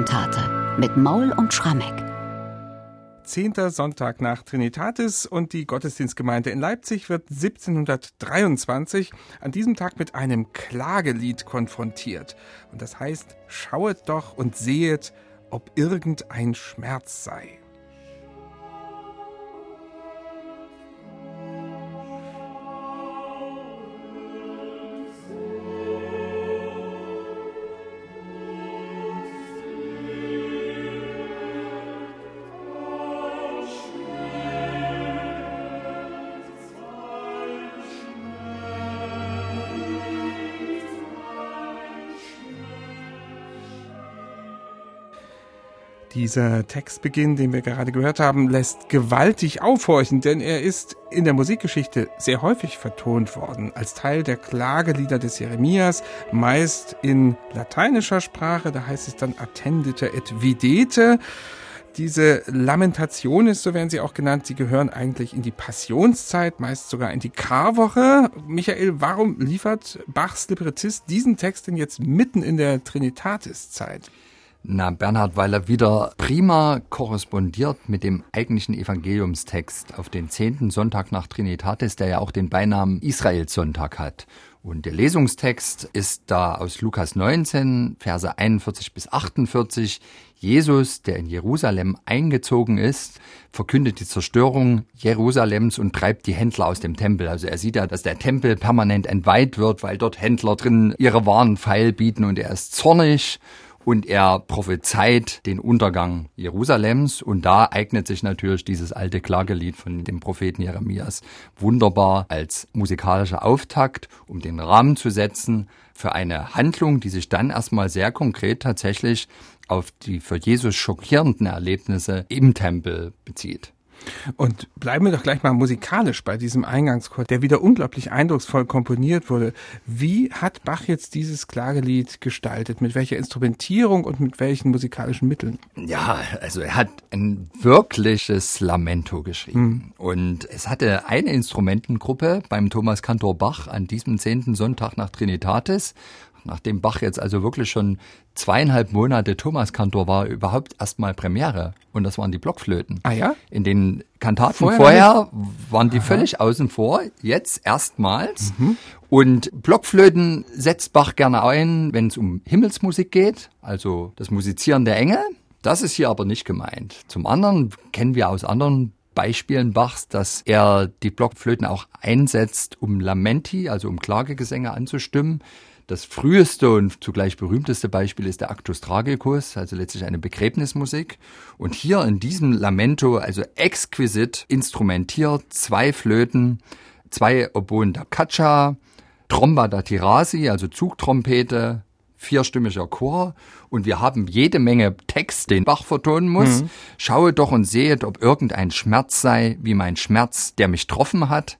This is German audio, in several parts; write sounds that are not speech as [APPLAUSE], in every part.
Weihnachtskantate mit Maul und Schrammeck. Zehnter Sonntag nach Trinitatis und die Gottesdienstgemeinde in Leipzig wird 1723 an diesem Tag mit einem Klagelied konfrontiert. Und das heißt, schauet doch und sehet, ob irgendein Schmerz sei. Dieser Textbeginn, den wir gerade gehört haben, lässt gewaltig aufhorchen, denn er ist in der Musikgeschichte sehr häufig vertont worden, als Teil der Klagelieder des Jeremias, meist in lateinischer Sprache, da heißt es dann attendite et videte. Diese Lamentationes, so werden sie auch genannt, sie gehören eigentlich in die Passionszeit, meist sogar in die Karwoche. Michael, warum liefert Bachs Librettist diesen Text denn jetzt mitten in der Trinitatiszeit? Na, Bernhard, weil er wieder prima korrespondiert mit dem eigentlichen Evangeliumstext auf den zehnten Sonntag nach Trinitatis, der ja auch den Beinamen Israelssonntag hat. Und der Lesungstext ist da aus Lukas 19, Verse 41 bis 48. Jesus, der in Jerusalem eingezogen ist, verkündet die Zerstörung Jerusalems und treibt die Händler aus dem Tempel. Also er sieht ja, dass der Tempel permanent entweiht wird, weil dort Händler drin ihre Waren feil bieten und er ist zornig und er prophezeit den Untergang Jerusalems und da eignet sich natürlich dieses alte Klagelied von dem Propheten Jeremias wunderbar als musikalischer Auftakt, um den Rahmen zu setzen für eine Handlung, die sich dann erstmal sehr konkret tatsächlich auf die für Jesus schockierenden Erlebnisse im Tempel bezieht. Und bleiben wir doch gleich mal musikalisch bei diesem Eingangschor, der wieder unglaublich eindrucksvoll komponiert wurde. Wie hat Bach jetzt dieses Klagelied gestaltet? Mit welcher Instrumentierung und mit welchen musikalischen Mitteln? Ja, also er hat ein wirkliches Lamento geschrieben. Mhm. Und es hatte eine Instrumentengruppe beim Thomas Kantor Bach an diesem zehnten Sonntag nach Trinitatis nachdem Bach jetzt also wirklich schon zweieinhalb Monate Thomaskantor war, überhaupt erstmal Premiere. Und das waren die Blockflöten. Ah ja? In den Kantaten vorher, vorher waren die Aha. völlig außen vor, jetzt erstmals. Mhm. Und Blockflöten setzt Bach gerne ein, wenn es um Himmelsmusik geht, also das Musizieren der Engel. Das ist hier aber nicht gemeint. Zum anderen kennen wir aus anderen Beispielen Bachs, dass er die Blockflöten auch einsetzt, um Lamenti, also um Klagegesänge anzustimmen. Das früheste und zugleich berühmteste Beispiel ist der Actus Tragicus, also letztlich eine Begräbnismusik. Und hier in diesem Lamento, also exquisit instrumentiert, zwei Flöten, zwei Oboen da Caccia, Tromba da Tirasi, also Zugtrompete, vierstimmiger Chor und wir haben jede Menge Text, den Bach vertonen muss. Mhm. Schaue doch und sehet, ob irgendein Schmerz sei, wie mein Schmerz, der mich getroffen hat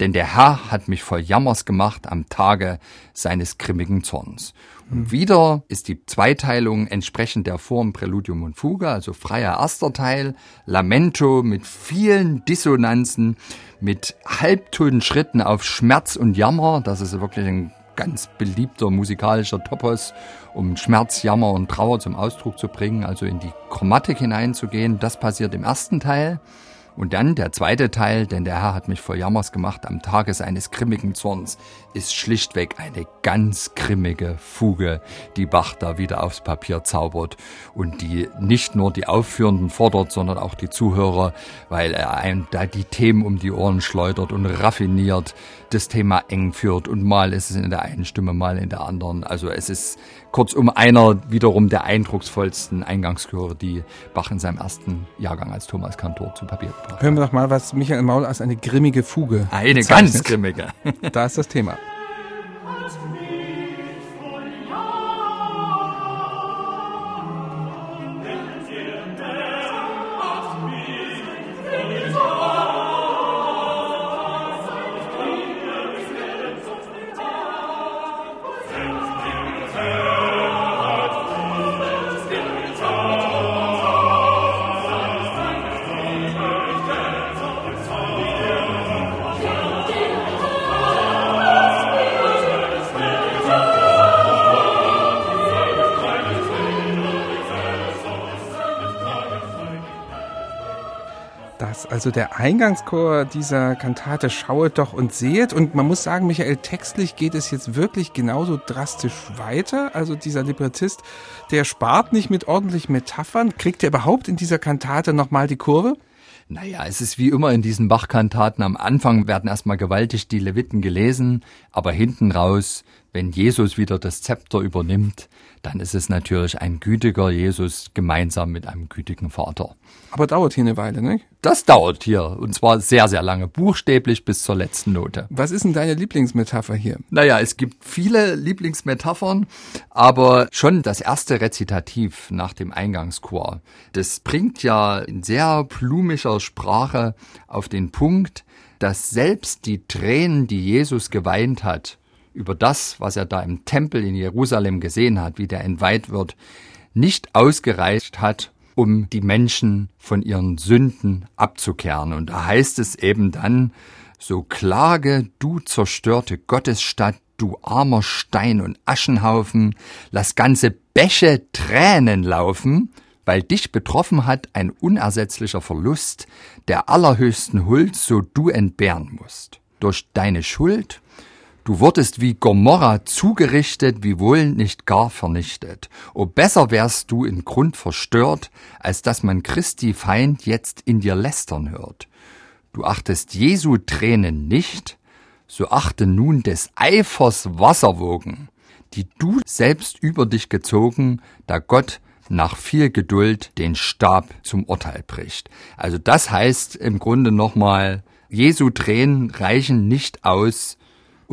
denn der Herr hat mich voll Jammers gemacht am Tage seines grimmigen Zorns. Und wieder ist die Zweiteilung entsprechend der Form Präludium und Fuge, also freier erster Teil, Lamento mit vielen Dissonanzen, mit Halbtonschritten auf Schmerz und Jammer, das ist wirklich ein ganz beliebter musikalischer Topos, um Schmerz, Jammer und Trauer zum Ausdruck zu bringen, also in die Chromatik hineinzugehen. Das passiert im ersten Teil. Und dann der zweite Teil, denn der Herr hat mich voll Jammers gemacht am Tage seines grimmigen Zorns, ist schlichtweg eine ganz grimmige Fuge, die Bach da wieder aufs Papier zaubert und die nicht nur die Aufführenden fordert, sondern auch die Zuhörer, weil er einem da die Themen um die Ohren schleudert und raffiniert das Thema eng führt und mal ist es in der einen Stimme, mal in der anderen. Also es ist kurzum einer wiederum der eindrucksvollsten Eingangschöre, die Bach in seinem ersten Jahrgang als Thomas Kantor zu Papier. Hören wir doch mal, was Michael Maul als eine grimmige Fuge Eine bezeichnet. ganz grimmige. da ist das Thema. Also der Eingangschor dieser Kantate Schauet doch und sehet. Und man muss sagen, Michael, textlich geht es jetzt wirklich genauso drastisch weiter. Also dieser Librettist, der spart nicht mit ordentlichen Metaphern. Kriegt er überhaupt in dieser Kantate nochmal die Kurve? Naja, es ist wie immer in diesen Bachkantaten. Am Anfang werden erstmal gewaltig die Leviten gelesen, aber hinten raus, wenn Jesus wieder das Zepter übernimmt, dann ist es natürlich ein gütiger Jesus gemeinsam mit einem gütigen Vater. Aber dauert hier eine Weile, ne? Das dauert hier. Und zwar sehr, sehr lange. Buchstäblich bis zur letzten Note. Was ist denn deine Lieblingsmetapher hier? Naja, es gibt viele Lieblingsmetaphern, aber schon das erste Rezitativ nach dem Eingangschor. Das bringt ja in sehr blumischer Sprache auf den Punkt, dass selbst die Tränen, die Jesus geweint hat, über das, was er da im Tempel in Jerusalem gesehen hat, wie der entweiht wird, nicht ausgereicht hat, um die Menschen von ihren Sünden abzukehren. Und da heißt es eben dann, so klage du zerstörte Gottesstadt, du armer Stein und Aschenhaufen, lass ganze Bäche Tränen laufen, weil dich betroffen hat ein unersetzlicher Verlust der allerhöchsten Huld, so du entbehren musst. Durch deine Schuld Du wurdest wie Gomorra zugerichtet, wie wohl nicht gar vernichtet. O besser wärst du in Grund verstört, als dass man Christi Feind jetzt in dir lästern hört. Du achtest Jesu Tränen nicht, so achte nun des Eifers Wasserwogen, die du selbst über dich gezogen, da Gott nach viel Geduld den Stab zum Urteil bricht. Also das heißt im Grunde nochmal, Jesu Tränen reichen nicht aus,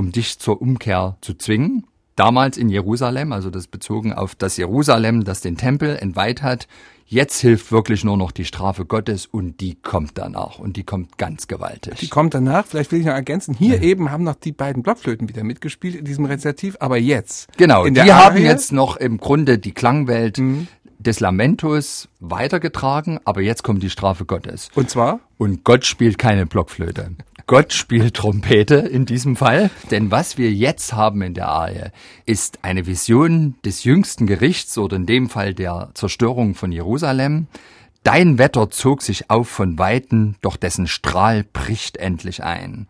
um dich zur Umkehr zu zwingen. Damals in Jerusalem, also das bezogen auf das Jerusalem, das den Tempel entweiht hat. Jetzt hilft wirklich nur noch die Strafe Gottes und die kommt danach und die kommt ganz gewaltig. Die kommt danach, vielleicht will ich noch ergänzen, hier ja. eben haben noch die beiden Blockflöten wieder mitgespielt in diesem Rezitativ, aber jetzt. Genau, die Arie, haben jetzt noch im Grunde die Klangwelt mhm. des Lamentus weitergetragen, aber jetzt kommt die Strafe Gottes. Und zwar? Und Gott spielt keine Blockflöte. Gott spielt Trompete in diesem Fall. Denn was wir jetzt haben in der Arie, ist eine Vision des jüngsten Gerichts oder in dem Fall der Zerstörung von Jerusalem. Dein Wetter zog sich auf von Weiten, doch dessen Strahl bricht endlich ein.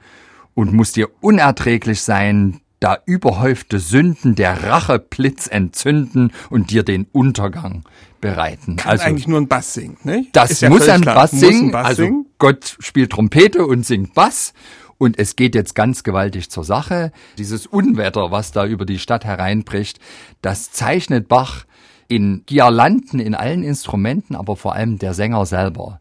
Und muss dir unerträglich sein, da überhäufte Sünden der Racheblitz entzünden und dir den Untergang bereiten. Kann also eigentlich nur ein Bass singen, ne? Das muss, ein Bass, muss ein Bass also singen. Gott spielt Trompete und singt Bass. Und es geht jetzt ganz gewaltig zur Sache. Dieses Unwetter, was da über die Stadt hereinbricht, das zeichnet Bach in Girlanden in allen Instrumenten, aber vor allem der Sänger selber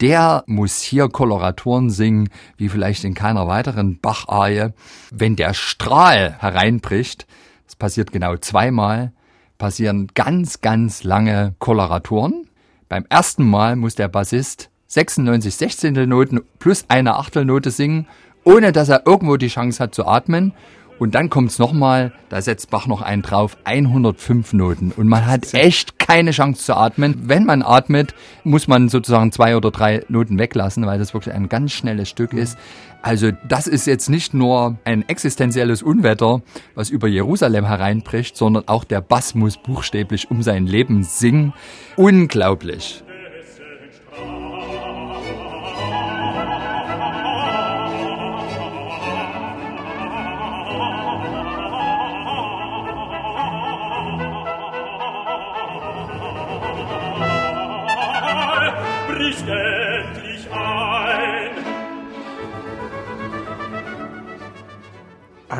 der muss hier Koloraturen singen, wie vielleicht in keiner weiteren Bach-Arie. Wenn der Strahl hereinbricht, das passiert genau zweimal, passieren ganz, ganz lange Koloraturen. Beim ersten Mal muss der Bassist 96 Sechzehntel Noten plus eine Achtelnote singen, ohne dass er irgendwo die Chance hat zu atmen. Und dann kommt's nochmal, da setzt Bach noch einen drauf, 105 Noten. Und man hat echt keine Chance zu atmen. Wenn man atmet, muss man sozusagen zwei oder drei Noten weglassen, weil das wirklich ein ganz schnelles Stück ist. Also das ist jetzt nicht nur ein existenzielles Unwetter, was über Jerusalem hereinbricht, sondern auch der Bass muss buchstäblich um sein Leben singen. Unglaublich.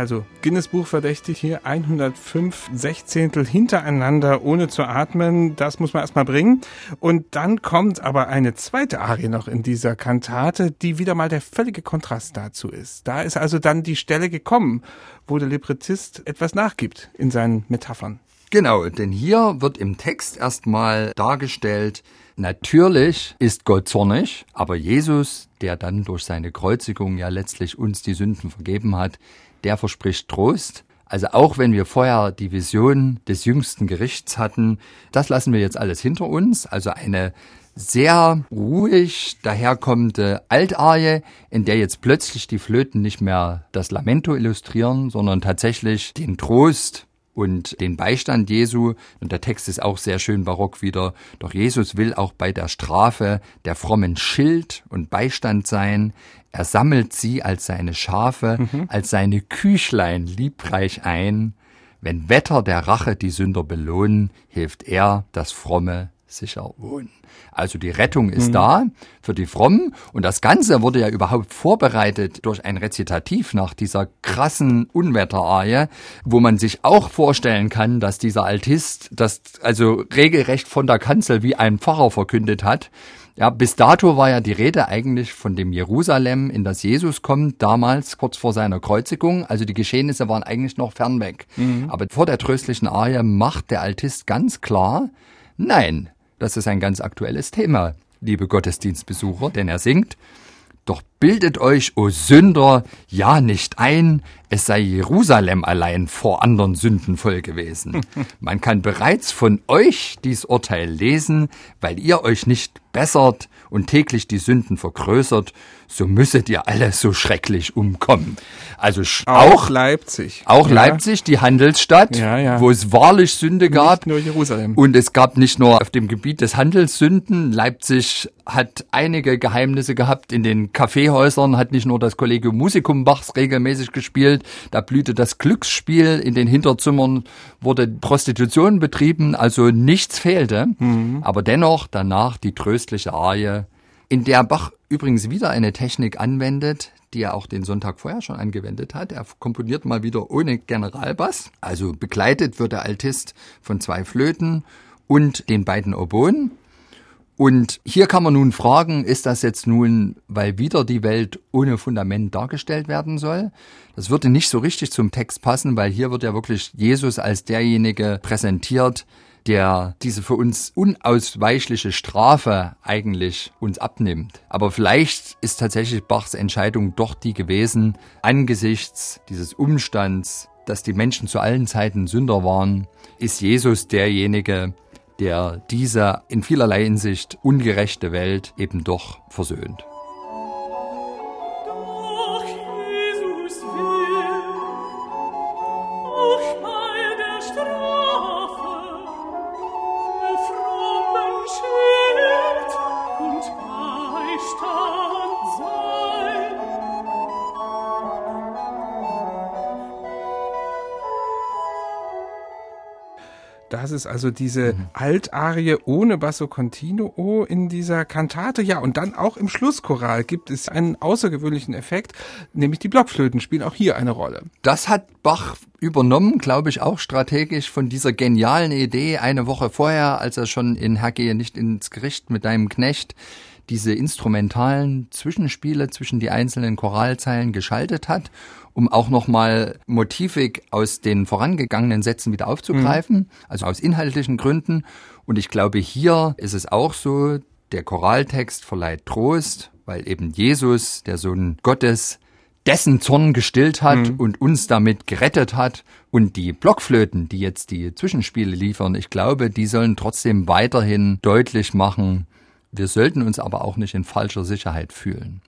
Also Guinness Buch verdächtig hier 105 Sechzehntel hintereinander ohne zu atmen. Das muss man erstmal bringen. Und dann kommt aber eine zweite Arie noch in dieser Kantate, die wieder mal der völlige Kontrast dazu ist. Da ist also dann die Stelle gekommen, wo der Librettist etwas nachgibt in seinen Metaphern. Genau, denn hier wird im Text erstmal dargestellt, Natürlich ist Gott zornig, aber Jesus, der dann durch seine Kreuzigung ja letztlich uns die Sünden vergeben hat, der verspricht Trost. Also auch wenn wir vorher die Vision des jüngsten Gerichts hatten, das lassen wir jetzt alles hinter uns. Also eine sehr ruhig daherkommende Altarie, in der jetzt plötzlich die Flöten nicht mehr das Lamento illustrieren, sondern tatsächlich den Trost und den Beistand Jesu. Und der Text ist auch sehr schön barock wieder. Doch Jesus will auch bei der Strafe der frommen Schild und Beistand sein. Er sammelt sie als seine Schafe, mhm. als seine Küchlein liebreich ein. Wenn Wetter der Rache die Sünder belohnen, hilft er das fromme sicher wohnen. Also die Rettung ist mhm. da für die Frommen und das Ganze wurde ja überhaupt vorbereitet durch ein Rezitativ nach dieser krassen Unwetterarie, wo man sich auch vorstellen kann, dass dieser Altist das also regelrecht von der Kanzel wie ein Pfarrer verkündet hat. Ja, bis dato war ja die Rede eigentlich von dem Jerusalem, in das Jesus kommt, damals kurz vor seiner Kreuzigung. Also die Geschehnisse waren eigentlich noch fernweg. Mhm. Aber vor der tröstlichen Arie macht der Altist ganz klar, nein, das ist ein ganz aktuelles Thema, liebe Gottesdienstbesucher, denn er singt, doch bildet euch, o Sünder, ja nicht ein, es sei Jerusalem allein vor anderen Sünden voll gewesen. [LAUGHS] Man kann bereits von euch dies Urteil lesen, weil ihr euch nicht bessert und täglich die Sünden vergrößert, so müsstet ihr alle so schrecklich umkommen. Also auch, auch Leipzig. Auch ja. Leipzig, die Handelsstadt, ja, ja. wo es wahrlich Sünde gab. Nicht nur Jerusalem. Und es gab nicht nur auf dem Gebiet des Handels Sünden. Leipzig hat einige Geheimnisse gehabt. In den Kaffeehäusern hat nicht nur das Kollegium Musicum Bachs regelmäßig gespielt. Da blühte das Glücksspiel. In den Hinterzimmern wurde Prostitution betrieben. Also nichts fehlte. Mhm. Aber dennoch danach die tröstliche Arie in der Bach übrigens wieder eine Technik anwendet, die er auch den Sonntag vorher schon angewendet hat. Er komponiert mal wieder ohne Generalbass. Also begleitet wird der Altist von zwei Flöten und den beiden Oboen. Und hier kann man nun fragen, ist das jetzt nun, weil wieder die Welt ohne Fundament dargestellt werden soll? Das würde nicht so richtig zum Text passen, weil hier wird ja wirklich Jesus als derjenige präsentiert, der diese für uns unausweichliche Strafe eigentlich uns abnimmt. Aber vielleicht ist tatsächlich Bachs Entscheidung doch die gewesen, angesichts dieses Umstands, dass die Menschen zu allen Zeiten Sünder waren, ist Jesus derjenige, der diese in vielerlei Hinsicht ungerechte Welt eben doch versöhnt. Ist also diese mhm. Altarie ohne Basso Continuo in dieser Kantate. Ja, und dann auch im Schlusschoral gibt es einen außergewöhnlichen Effekt, nämlich die Blockflöten spielen auch hier eine Rolle. Das hat Bach übernommen, glaube ich, auch strategisch von dieser genialen Idee eine Woche vorher, als er schon in Hergehe nicht ins Gericht mit deinem Knecht diese instrumentalen Zwischenspiele zwischen die einzelnen Choralzeilen geschaltet hat um auch nochmal Motivik aus den vorangegangenen Sätzen wieder aufzugreifen, mhm. also aus inhaltlichen Gründen. Und ich glaube, hier ist es auch so, der Choraltext verleiht Trost, weil eben Jesus, der Sohn Gottes, dessen Zorn gestillt hat mhm. und uns damit gerettet hat. Und die Blockflöten, die jetzt die Zwischenspiele liefern, ich glaube, die sollen trotzdem weiterhin deutlich machen, wir sollten uns aber auch nicht in falscher Sicherheit fühlen,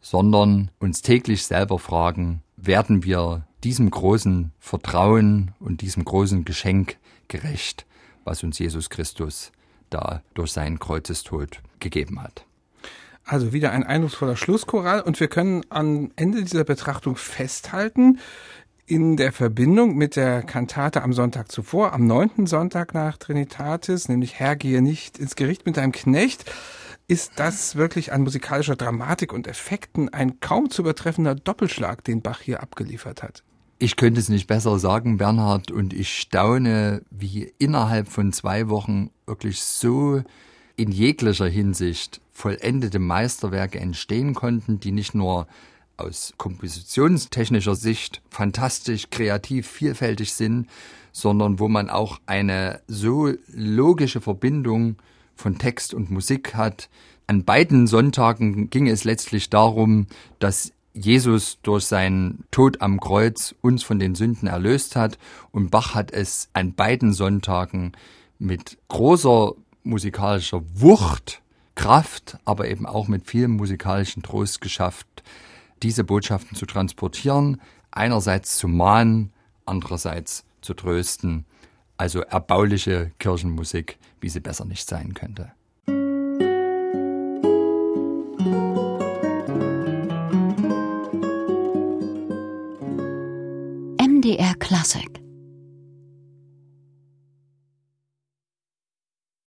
sondern uns täglich selber fragen, werden wir diesem großen Vertrauen und diesem großen Geschenk gerecht, was uns Jesus Christus da durch seinen Kreuzestod gegeben hat. Also wieder ein eindrucksvoller Schlusschoral und wir können am Ende dieser Betrachtung festhalten, in der Verbindung mit der Kantate am Sonntag zuvor, am neunten Sonntag nach Trinitatis, nämlich Herr, gehe nicht ins Gericht mit deinem Knecht, ist das wirklich an musikalischer Dramatik und Effekten ein kaum zu übertreffender Doppelschlag, den Bach hier abgeliefert hat. Ich könnte es nicht besser sagen, Bernhard, und ich staune, wie innerhalb von zwei Wochen wirklich so in jeglicher Hinsicht vollendete Meisterwerke entstehen konnten, die nicht nur aus kompositionstechnischer Sicht fantastisch, kreativ, vielfältig sind, sondern wo man auch eine so logische Verbindung von Text und Musik hat. An beiden Sonntagen ging es letztlich darum, dass Jesus durch seinen Tod am Kreuz uns von den Sünden erlöst hat und Bach hat es an beiden Sonntagen mit großer musikalischer Wucht, Kraft, aber eben auch mit viel musikalischen Trost geschafft, diese Botschaften zu transportieren, einerseits zu mahnen, andererseits zu trösten. Also erbauliche Kirchenmusik, wie sie besser nicht sein könnte. MDR Classic